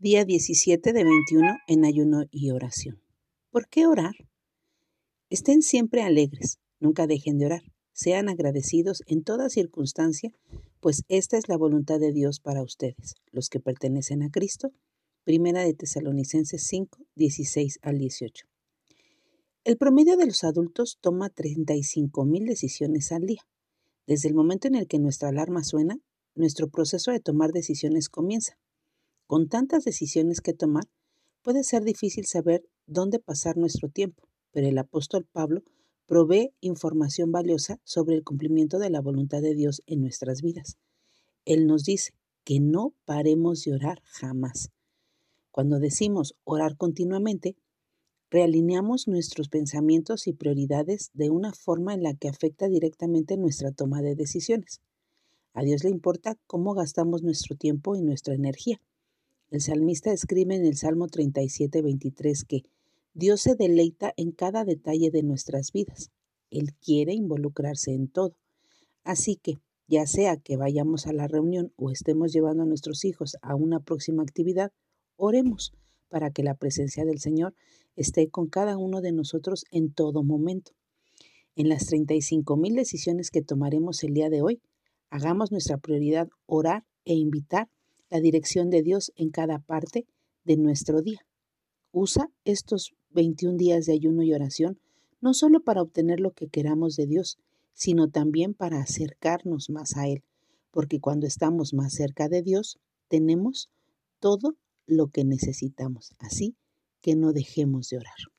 Día 17 de 21 en ayuno y oración. ¿Por qué orar? Estén siempre alegres, nunca dejen de orar. Sean agradecidos en toda circunstancia, pues esta es la voluntad de Dios para ustedes, los que pertenecen a Cristo. Primera de Tesalonicenses 5, 16 al 18. El promedio de los adultos toma 35 mil decisiones al día. Desde el momento en el que nuestra alarma suena, nuestro proceso de tomar decisiones comienza. Con tantas decisiones que tomar, puede ser difícil saber dónde pasar nuestro tiempo, pero el apóstol Pablo provee información valiosa sobre el cumplimiento de la voluntad de Dios en nuestras vidas. Él nos dice que no paremos de orar jamás. Cuando decimos orar continuamente, realineamos nuestros pensamientos y prioridades de una forma en la que afecta directamente nuestra toma de decisiones. A Dios le importa cómo gastamos nuestro tiempo y nuestra energía. El salmista escribe en el Salmo 37, 23 que Dios se deleita en cada detalle de nuestras vidas. Él quiere involucrarse en todo. Así que, ya sea que vayamos a la reunión o estemos llevando a nuestros hijos a una próxima actividad, oremos para que la presencia del Señor esté con cada uno de nosotros en todo momento. En las 35 mil decisiones que tomaremos el día de hoy, hagamos nuestra prioridad orar e invitar la dirección de Dios en cada parte de nuestro día. Usa estos 21 días de ayuno y oración no solo para obtener lo que queramos de Dios, sino también para acercarnos más a Él, porque cuando estamos más cerca de Dios, tenemos todo lo que necesitamos. Así que no dejemos de orar.